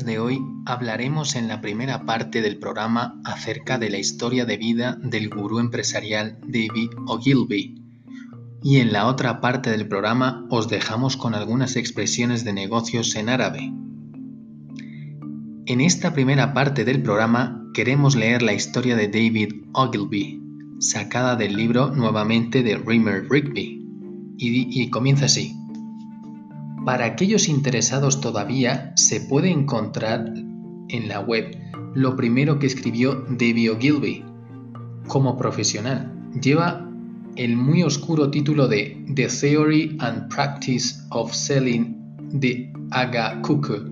De hoy hablaremos en la primera parte del programa acerca de la historia de vida del gurú empresarial David Ogilvy. Y en la otra parte del programa os dejamos con algunas expresiones de negocios en árabe. En esta primera parte del programa queremos leer la historia de David Ogilvy, sacada del libro nuevamente de Rimmer Rigby. Y comienza así. Para aquellos interesados todavía, se puede encontrar en la web lo primero que escribió David Ogilvy como profesional. Lleva el muy oscuro título de The Theory and Practice of Selling the Aga Cooker,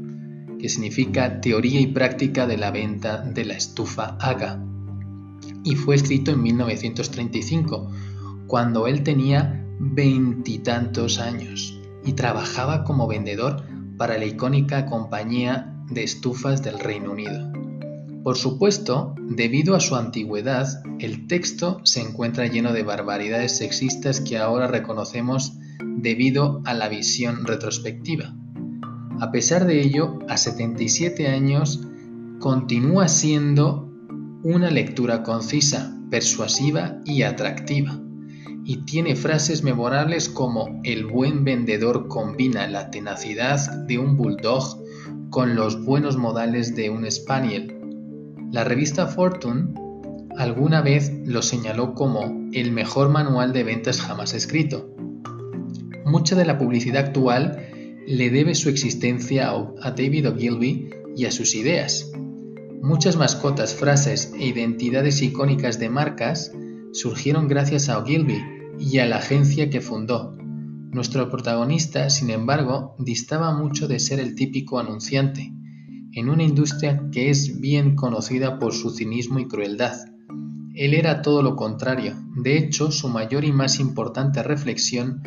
que significa Teoría y Práctica de la Venta de la Estufa Aga. Y fue escrito en 1935, cuando él tenía veintitantos años y trabajaba como vendedor para la icónica compañía de estufas del Reino Unido. Por supuesto, debido a su antigüedad, el texto se encuentra lleno de barbaridades sexistas que ahora reconocemos debido a la visión retrospectiva. A pesar de ello, a 77 años continúa siendo una lectura concisa, persuasiva y atractiva y tiene frases memorables como el buen vendedor combina la tenacidad de un bulldog con los buenos modales de un spaniel. La revista Fortune alguna vez lo señaló como el mejor manual de ventas jamás escrito. Mucha de la publicidad actual le debe su existencia a David Ogilvy y a sus ideas. Muchas mascotas, frases e identidades icónicas de marcas surgieron gracias a Ogilvy y a la agencia que fundó. Nuestro protagonista, sin embargo, distaba mucho de ser el típico anunciante, en una industria que es bien conocida por su cinismo y crueldad. Él era todo lo contrario. De hecho, su mayor y más importante reflexión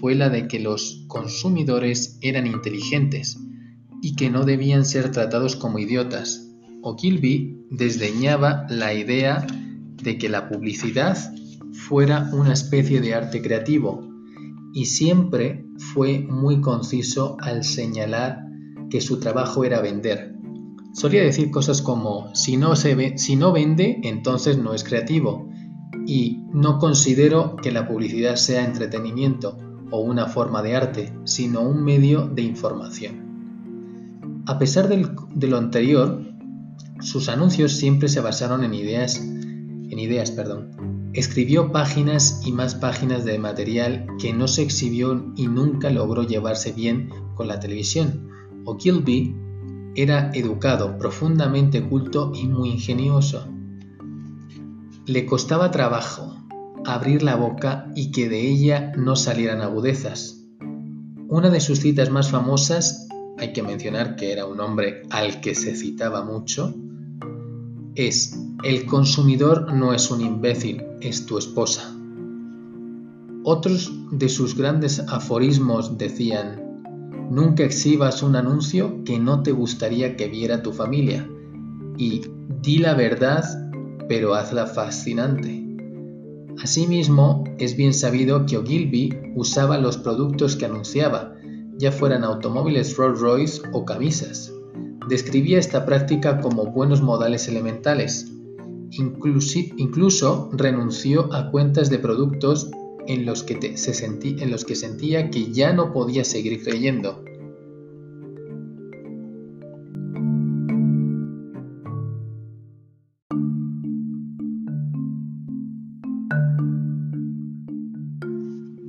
fue la de que los consumidores eran inteligentes y que no debían ser tratados como idiotas. Ogilvy desdeñaba la idea de que la publicidad fuera una especie de arte creativo y siempre fue muy conciso al señalar que su trabajo era vender. Solía decir cosas como si no, se si no vende entonces no es creativo y no considero que la publicidad sea entretenimiento o una forma de arte, sino un medio de información. A pesar de lo anterior, sus anuncios siempre se basaron en ideas en ideas, perdón. Escribió páginas y más páginas de material que no se exhibió y nunca logró llevarse bien con la televisión. Ogilvy era educado, profundamente culto y muy ingenioso. Le costaba trabajo abrir la boca y que de ella no salieran agudezas. Una de sus citas más famosas, hay que mencionar que era un hombre al que se citaba mucho, es el consumidor no es un imbécil, es tu esposa. Otros de sus grandes aforismos decían, Nunca exhibas un anuncio que no te gustaría que viera tu familia. Y di la verdad, pero hazla fascinante. Asimismo, es bien sabido que Ogilvy usaba los productos que anunciaba, ya fueran automóviles Rolls Royce o camisas. Describía esta práctica como buenos modales elementales. Incluso renunció a cuentas de productos en los, que se sentía que ya no podía seguir creyendo.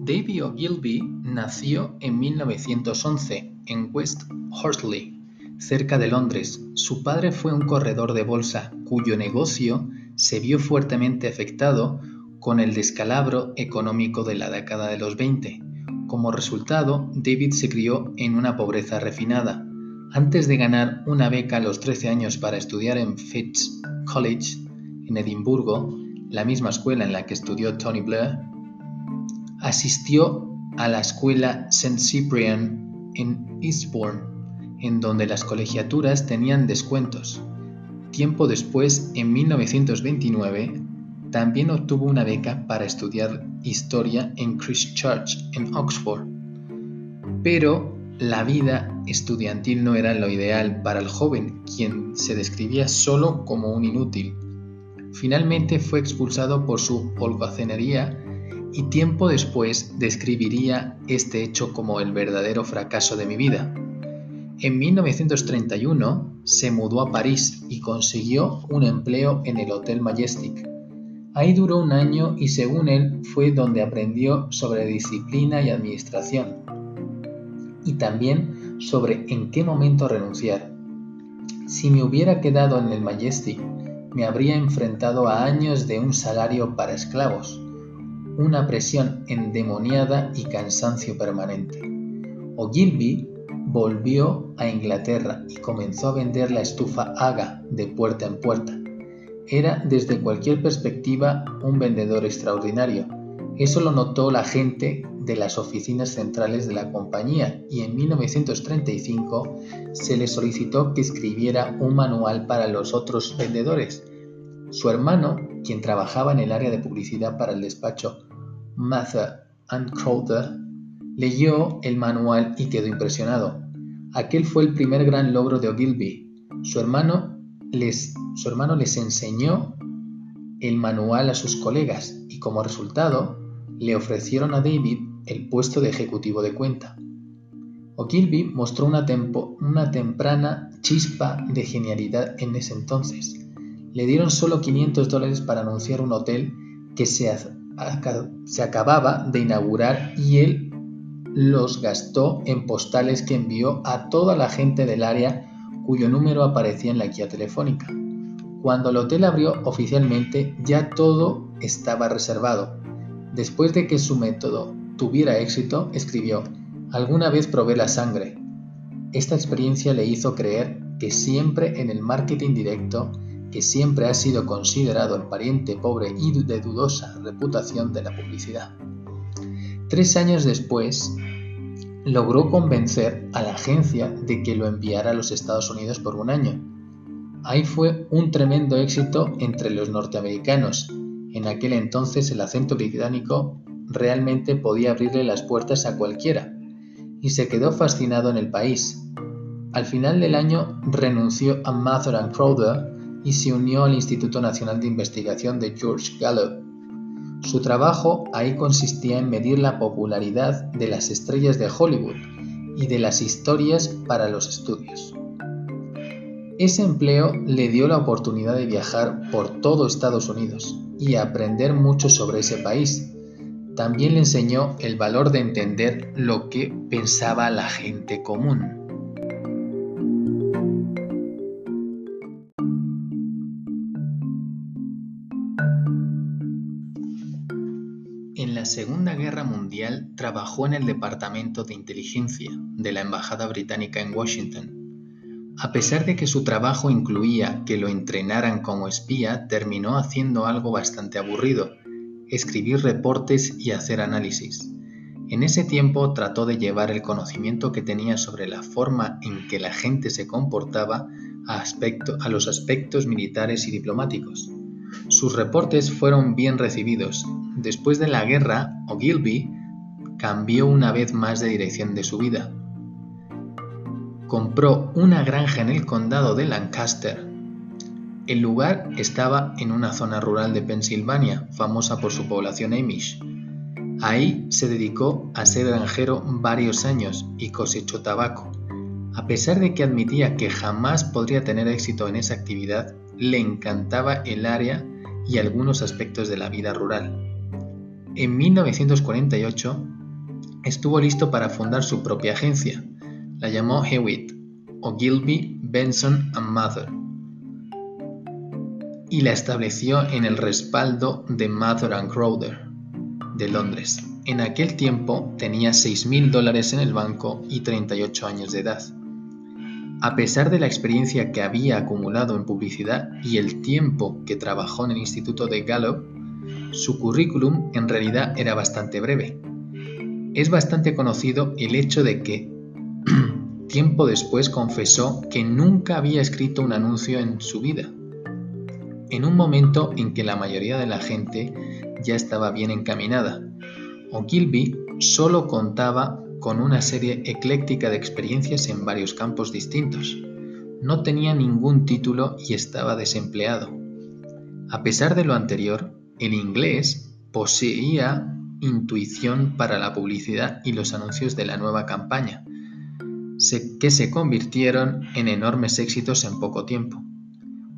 Davy Ogilvy nació en 1911 en West Horsley, cerca de Londres. Su padre fue un corredor de bolsa cuyo negocio se vio fuertemente afectado con el descalabro económico de la década de los 20. Como resultado, David se crió en una pobreza refinada. Antes de ganar una beca a los 13 años para estudiar en Fitz College, en Edimburgo, la misma escuela en la que estudió Tony Blair, Asistió a la escuela St. Cyprian en Eastbourne, en donde las colegiaturas tenían descuentos. Tiempo después, en 1929, también obtuvo una beca para estudiar historia en Christ Church, en Oxford. Pero la vida estudiantil no era lo ideal para el joven, quien se describía solo como un inútil. Finalmente fue expulsado por su holgazanería y tiempo después describiría este hecho como el verdadero fracaso de mi vida. En 1931 se mudó a París y consiguió un empleo en el Hotel Majestic. Ahí duró un año y según él fue donde aprendió sobre disciplina y administración y también sobre en qué momento renunciar. Si me hubiera quedado en el Majestic, me habría enfrentado a años de un salario para esclavos una presión endemoniada y cansancio permanente. Ogilvy volvió a Inglaterra y comenzó a vender la estufa Aga de puerta en puerta. Era desde cualquier perspectiva un vendedor extraordinario. Eso lo notó la gente de las oficinas centrales de la compañía y en 1935 se le solicitó que escribiera un manual para los otros vendedores. Su hermano, quien trabajaba en el área de publicidad para el despacho Mather leyó el manual y quedó impresionado. Aquel fue el primer gran logro de Ogilvy. Su hermano les, su hermano les enseñó el manual a sus colegas y como resultado le ofrecieron a David el puesto de ejecutivo de cuenta. Ogilvy mostró una, una temprana chispa de genialidad en ese entonces. Le dieron solo 500 dólares para anunciar un hotel que se, se acababa de inaugurar y él los gastó en postales que envió a toda la gente del área cuyo número aparecía en la guía telefónica. Cuando el hotel abrió oficialmente ya todo estaba reservado. Después de que su método tuviera éxito, escribió, Alguna vez probé la sangre. Esta experiencia le hizo creer que siempre en el marketing directo que siempre ha sido considerado el pariente pobre y de dudosa reputación de la publicidad. Tres años después, logró convencer a la agencia de que lo enviara a los Estados Unidos por un año. Ahí fue un tremendo éxito entre los norteamericanos. En aquel entonces el acento británico realmente podía abrirle las puertas a cualquiera, y se quedó fascinado en el país. Al final del año renunció a Mather and Crowder y se unió al Instituto Nacional de Investigación de George Gallup. Su trabajo ahí consistía en medir la popularidad de las estrellas de Hollywood y de las historias para los estudios. Ese empleo le dio la oportunidad de viajar por todo Estados Unidos y aprender mucho sobre ese país. También le enseñó el valor de entender lo que pensaba la gente común. Segunda Guerra Mundial trabajó en el Departamento de Inteligencia de la Embajada Británica en Washington. A pesar de que su trabajo incluía que lo entrenaran como espía, terminó haciendo algo bastante aburrido, escribir reportes y hacer análisis. En ese tiempo trató de llevar el conocimiento que tenía sobre la forma en que la gente se comportaba a, los aspectos militares y diplomáticos. Sus reportes fueron bien recibidos. Después de la guerra, Ogilvy cambió una vez más de dirección de su vida. Compró una granja en el condado de Lancaster. El lugar estaba en una zona rural de Pensilvania, famosa por su población Amish. Ahí se dedicó a ser granjero varios años y cosechó tabaco. A pesar de que admitía que jamás podría tener éxito en esa actividad, le encantaba el área y algunos aspectos de la vida rural. En 1948 estuvo listo para fundar su propia agencia. La llamó Hewitt, Ogilvy, Benson and Mather y la estableció en el respaldo de Mather and Crowder de Londres. En aquel tiempo tenía 6.000 dólares en el banco y 38 años de edad. A pesar de la experiencia que había acumulado en publicidad y el tiempo que trabajó en el Instituto de Gallup, su currículum en realidad era bastante breve. Es bastante conocido el hecho de que tiempo después confesó que nunca había escrito un anuncio en su vida, en un momento en que la mayoría de la gente ya estaba bien encaminada. Ogilvy solo contaba con una serie ecléctica de experiencias en varios campos distintos. No tenía ningún título y estaba desempleado. A pesar de lo anterior, el inglés poseía intuición para la publicidad y los anuncios de la nueva campaña, que se convirtieron en enormes éxitos en poco tiempo.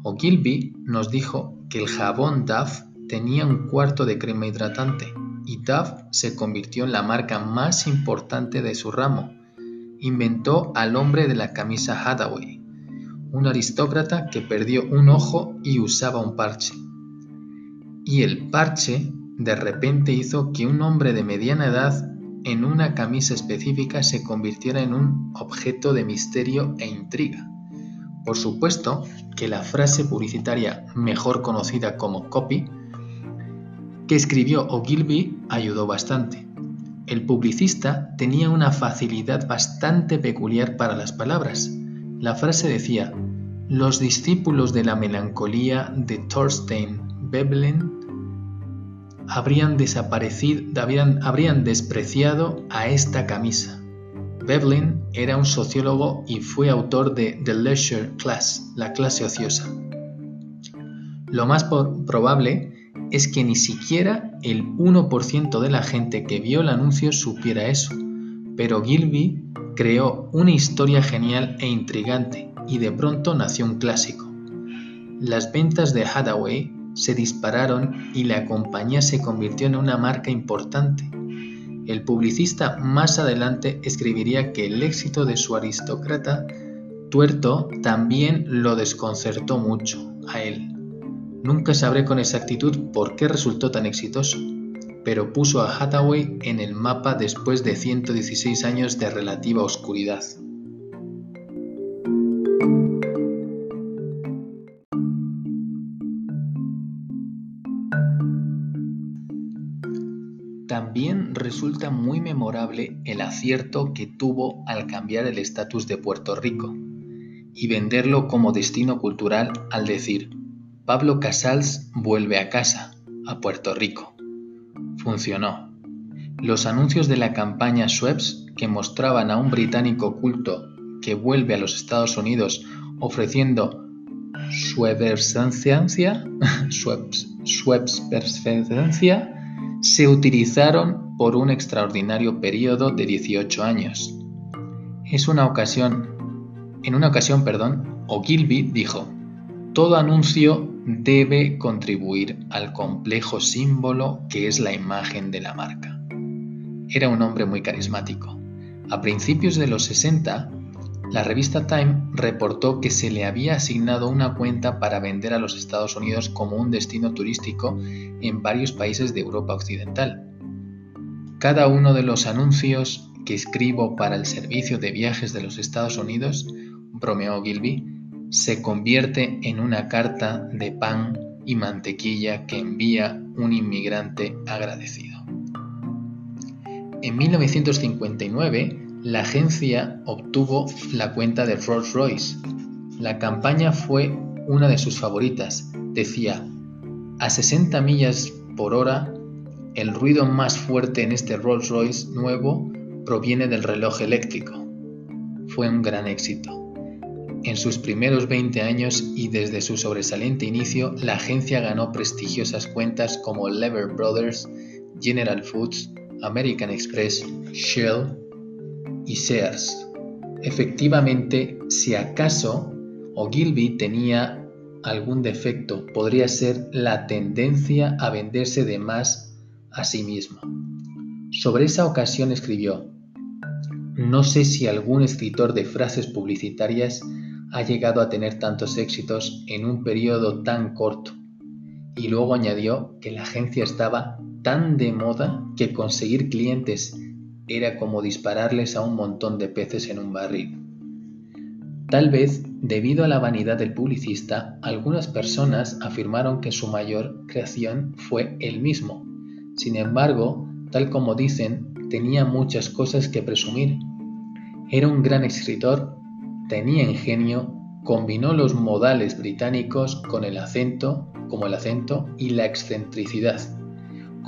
Ogilvy nos dijo que el jabón Duff tenía un cuarto de crema hidratante y Duff se convirtió en la marca más importante de su ramo. Inventó al hombre de la camisa Hathaway, un aristócrata que perdió un ojo y usaba un parche. Y el parche de repente hizo que un hombre de mediana edad en una camisa específica se convirtiera en un objeto de misterio e intriga. Por supuesto que la frase publicitaria mejor conocida como copy que escribió Ogilvy ayudó bastante. El publicista tenía una facilidad bastante peculiar para las palabras. La frase decía, los discípulos de la melancolía de Thorstein Veblen habrían desaparecido, habrían, habrían despreciado a esta camisa. Veblen era un sociólogo y fue autor de The Leisure Class, la clase ociosa. Lo más probable es que ni siquiera el 1% de la gente que vio el anuncio supiera eso, pero Gilby creó una historia genial e intrigante y de pronto nació un clásico. Las ventas de Hathaway se dispararon y la compañía se convirtió en una marca importante. El publicista más adelante escribiría que el éxito de su aristócrata tuerto también lo desconcertó mucho a él. Nunca sabré con exactitud por qué resultó tan exitoso, pero puso a Hathaway en el mapa después de 116 años de relativa oscuridad. También resulta muy memorable el acierto que tuvo al cambiar el estatus de Puerto Rico y venderlo como destino cultural al decir Pablo Casals vuelve a casa, a Puerto Rico. Funcionó. Los anuncios de la campaña Schweppes, que mostraban a un británico culto que vuelve a los Estados Unidos ofreciendo Schweppes-presencia, se utilizaron por un extraordinario periodo de 18 años. Es una ocasión, en una ocasión, perdón, Ogilvy dijo, todo anuncio debe contribuir al complejo símbolo que es la imagen de la marca. Era un hombre muy carismático. A principios de los 60, la revista Time reportó que se le había asignado una cuenta para vender a los Estados Unidos como un destino turístico en varios países de Europa Occidental. Cada uno de los anuncios que escribo para el servicio de viajes de los Estados Unidos, bromeó Gilby, se convierte en una carta de pan y mantequilla que envía un inmigrante agradecido. En 1959, la agencia obtuvo la cuenta de Rolls-Royce. La campaña fue una de sus favoritas. Decía, a 60 millas por hora, el ruido más fuerte en este Rolls-Royce nuevo proviene del reloj eléctrico. Fue un gran éxito. En sus primeros 20 años y desde su sobresaliente inicio, la agencia ganó prestigiosas cuentas como Lever Brothers, General Foods, American Express, Shell y Sears. Efectivamente, si acaso Ogilvy tenía algún defecto, podría ser la tendencia a venderse de más a sí mismo. Sobre esa ocasión escribió, no sé si algún escritor de frases publicitarias ha llegado a tener tantos éxitos en un periodo tan corto. Y luego añadió que la agencia estaba tan de moda que conseguir clientes era como dispararles a un montón de peces en un barril. Tal vez, debido a la vanidad del publicista, algunas personas afirmaron que su mayor creación fue él mismo. Sin embargo, tal como dicen, tenía muchas cosas que presumir. Era un gran escritor, tenía ingenio, combinó los modales británicos con el acento, como el acento y la excentricidad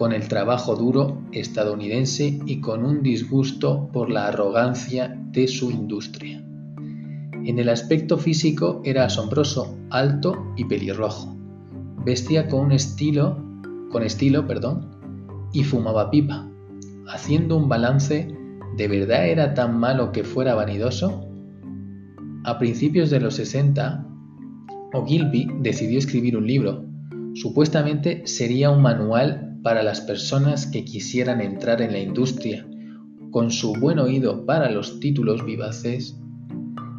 con el trabajo duro estadounidense y con un disgusto por la arrogancia de su industria. En el aspecto físico era asombroso, alto y pelirrojo. Vestía con un estilo, con estilo, perdón, y fumaba pipa. Haciendo un balance, ¿de verdad era tan malo que fuera vanidoso? A principios de los 60, Ogilvy decidió escribir un libro. Supuestamente sería un manual para las personas que quisieran entrar en la industria, con su buen oído para los títulos vivaces,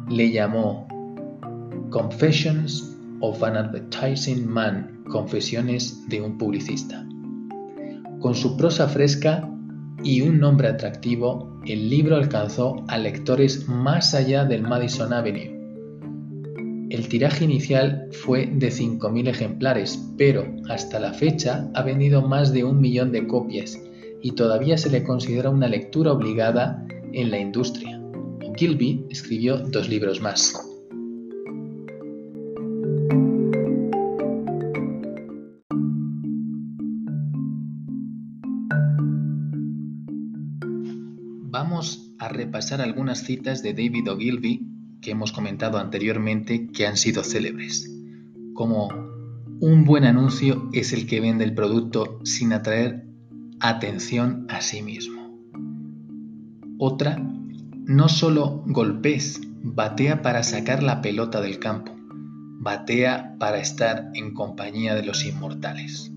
le llamó Confessions of an Advertising Man, Confesiones de un publicista. Con su prosa fresca y un nombre atractivo, el libro alcanzó a lectores más allá del Madison Avenue el tiraje inicial fue de 5.000 ejemplares, pero hasta la fecha ha vendido más de un millón de copias y todavía se le considera una lectura obligada en la industria. Gilby escribió dos libros más. Repasar algunas citas de David Ogilvy que hemos comentado anteriormente que han sido célebres, como un buen anuncio es el que vende el producto sin atraer atención a sí mismo. Otra, no solo golpes, batea para sacar la pelota del campo, batea para estar en compañía de los inmortales.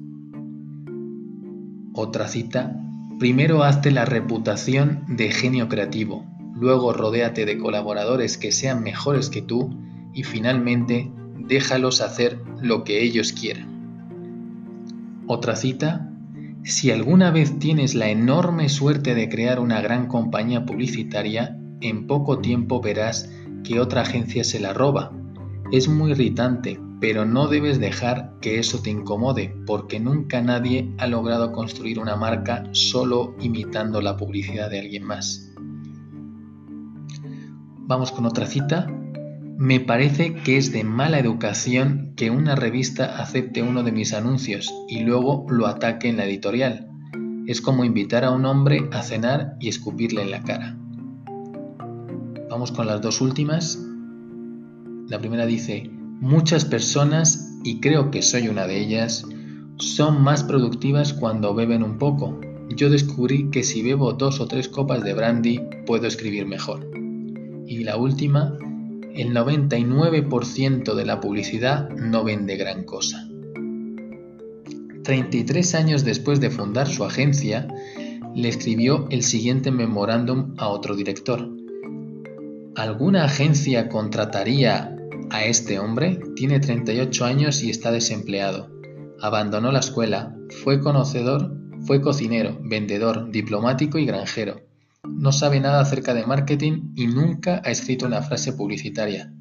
Otra cita, primero hazte la reputación de genio creativo, luego rodéate de colaboradores que sean mejores que tú y finalmente déjalos hacer lo que ellos quieran. Otra cita, si alguna vez tienes la enorme suerte de crear una gran compañía publicitaria, en poco tiempo verás que otra agencia se la roba. Es muy irritante, pero no debes dejar que eso te incomode, porque nunca nadie ha logrado construir una marca solo imitando la publicidad de alguien más. Vamos con otra cita. Me parece que es de mala educación que una revista acepte uno de mis anuncios y luego lo ataque en la editorial. Es como invitar a un hombre a cenar y escupirle en la cara. Vamos con las dos últimas. La primera dice, muchas personas, y creo que soy una de ellas, son más productivas cuando beben un poco. Yo descubrí que si bebo dos o tres copas de brandy puedo escribir mejor. Y la última, el 99% de la publicidad no vende gran cosa. 33 años después de fundar su agencia, le escribió el siguiente memorándum a otro director. ¿Alguna agencia contrataría a este hombre? Tiene 38 años y está desempleado. Abandonó la escuela, fue conocedor, fue cocinero, vendedor, diplomático y granjero no sabe nada acerca de marketing y nunca ha escrito una frase publicitaria.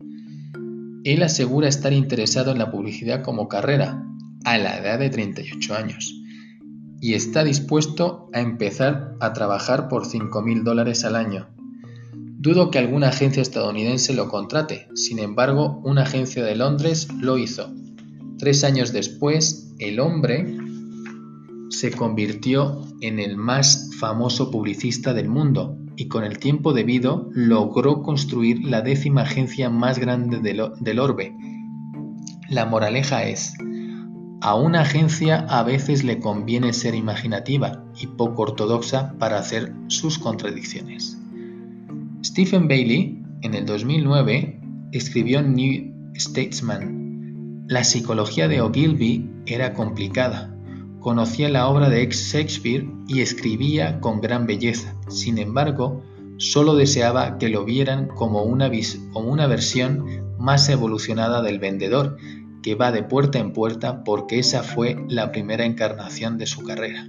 Él asegura estar interesado en la publicidad como carrera, a la edad de 38 años. y está dispuesto a empezar a trabajar por 5.000 dólares al año. Dudo que alguna agencia estadounidense lo contrate, sin embargo, una agencia de Londres lo hizo. Tres años después, el hombre se convirtió en el más famoso publicista del mundo y con el tiempo debido logró construir la décima agencia más grande del, orbe. La moraleja es, a una agencia a veces le conviene ser imaginativa y poco ortodoxa para hacer sus contradicciones. Stephen Bailey, en el 2009, escribió New Statesman, la psicología de Ogilvy era complicada, Conocía la obra de Shakespeare y escribía con gran belleza. Sin embargo, solo deseaba que lo vieran una, como una versión más evolucionada del vendedor, que va de puerta en puerta porque esa fue la primera encarnación de su carrera.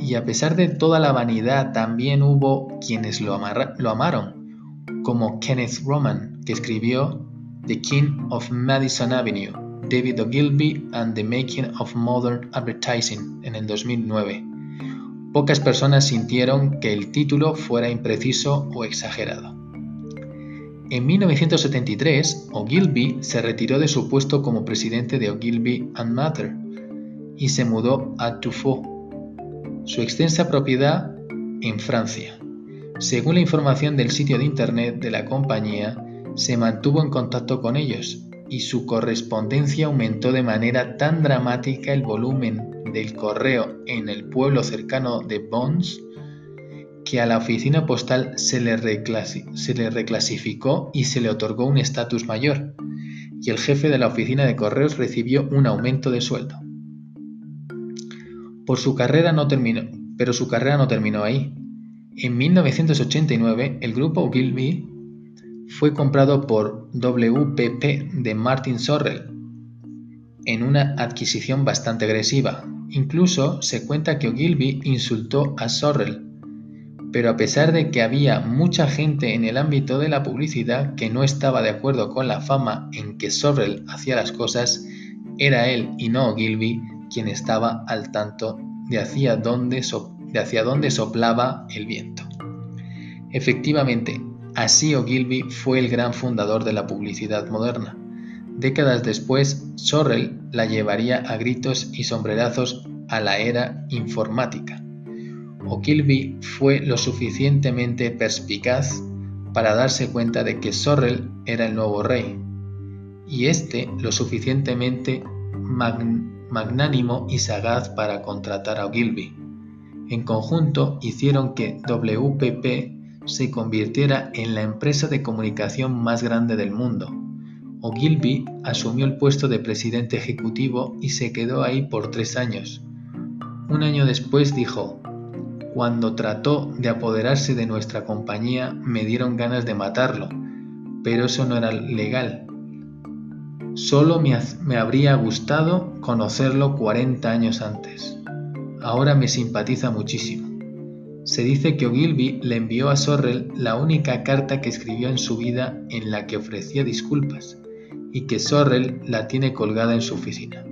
Y a pesar de toda la vanidad, también hubo quienes lo, amaron, como Kenneth Roman, que escribió The King of Madison Avenue, David Ogilvy and the Making of Modern Advertising en el 2009. Pocas personas sintieron que el título fuera impreciso o exagerado. En 1973, Ogilvy se retiró de su puesto como presidente de Ogilvy and Mather y se mudó a Tufo, su extensa propiedad en Francia. Según la información del sitio de internet de la compañía, se mantuvo en contacto con ellos y su correspondencia aumentó de manera tan dramática el volumen del correo en el pueblo cercano de Bons que a la oficina postal se le, se le reclasificó y se le otorgó un estatus mayor, y el jefe de la oficina de correos recibió un aumento de sueldo. Por su carrera no terminó, pero su carrera no terminó ahí. En 1989, el grupo Ogilvy fue comprado por WPP de Martin Sorrell en una adquisición bastante agresiva. Incluso se cuenta que Ogilvy insultó a Sorrell, pero a pesar de que había mucha gente en el ámbito de la publicidad que no estaba de acuerdo con la fama en que Sorrell hacía las cosas, era él y no Ogilvy quien estaba al tanto de hacia dónde, de hacia dónde soplaba el viento. Efectivamente, Así Ogilvy fue el gran fundador de la publicidad moderna. Décadas después, Sorrell la llevaría a gritos y sombrerazos a la era informática. Ogilvy fue lo suficientemente perspicaz para darse cuenta de que Sorrell era el nuevo rey, y este lo suficientemente magnánimo y sagaz para contratar a Ogilvy. En conjunto hicieron que WPP se convirtiera en la empresa de comunicación más grande del mundo. Ogilvy asumió el puesto de presidente ejecutivo y se quedó ahí por tres años. Un año después dijo, cuando trató de apoderarse de nuestra compañía me dieron ganas de matarlo, pero eso no era legal. Solo me, habría gustado conocerlo 40 años antes. Ahora me simpatiza muchísimo. Se dice que Ogilvy le envió a Sorrell la única carta que escribió en su vida en la que ofrecía disculpas, y que Sorrell la tiene colgada en su oficina.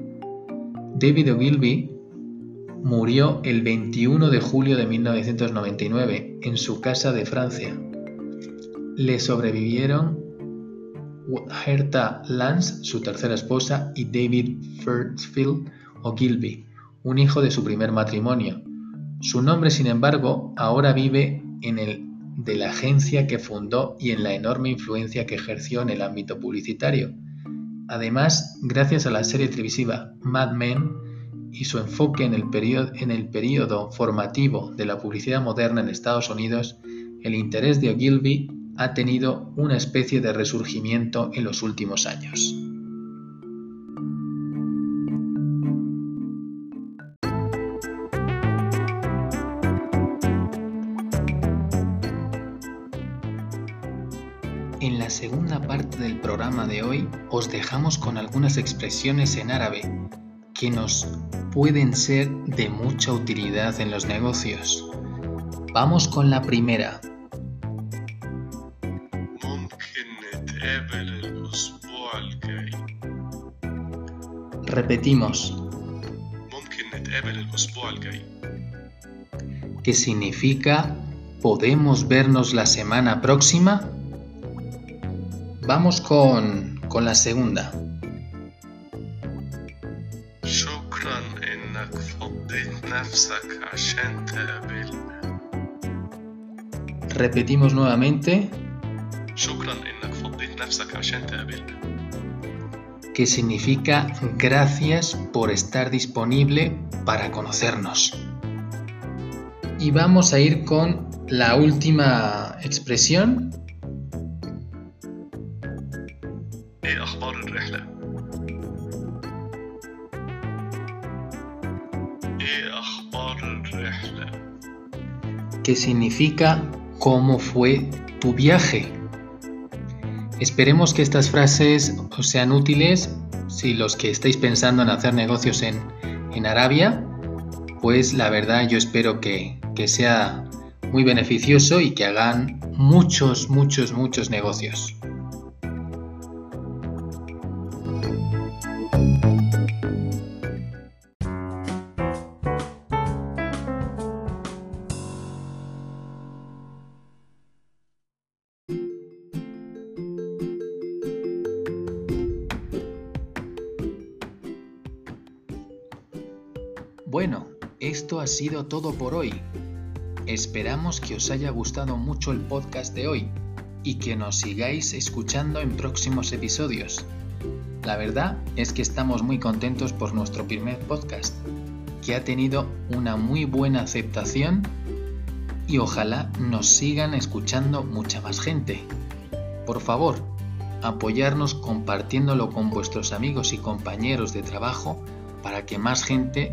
David Ogilvy murió el 21 de julio de 1999 en su casa de Francia. Le sobrevivieron Herta Lance, su tercera esposa, y David Firthfield Ogilvy, un hijo de su primer matrimonio, su nombre, sin embargo, ahora vive en el de la agencia que fundó y en la enorme influencia que ejerció en el ámbito publicitario. Además, gracias a la serie televisiva Mad Men y su enfoque en el, periodo, en el periodo formativo de la publicidad moderna en Estados Unidos, el interés de Ogilvy ha tenido una especie de resurgimiento en los últimos años. En la segunda parte del programa de hoy os dejamos con algunas expresiones en árabe que nos pueden ser de mucha utilidad en los negocios. Vamos con la primera. Repetimos. que significa ¿podemos vernos la semana próxima? Vamos con, con la segunda. Repetimos nuevamente. Que significa gracias por estar disponible para conocernos. Y vamos a ir con la última expresión. que significa cómo fue tu viaje. Esperemos que estas frases os sean útiles si los que estáis pensando en hacer negocios en, en Arabia, pues la verdad yo espero que, que sea muy beneficioso y que hagan muchos, muchos, muchos negocios. Bueno, esto ha sido todo por hoy. Esperamos que os haya gustado mucho el podcast de hoy y que nos sigáis escuchando en próximos episodios. La verdad es que estamos muy contentos por nuestro primer podcast, que ha tenido una muy buena aceptación y ojalá nos sigan escuchando mucha más gente. Por favor, apoyarnos compartiéndolo con vuestros amigos y compañeros de trabajo para que más gente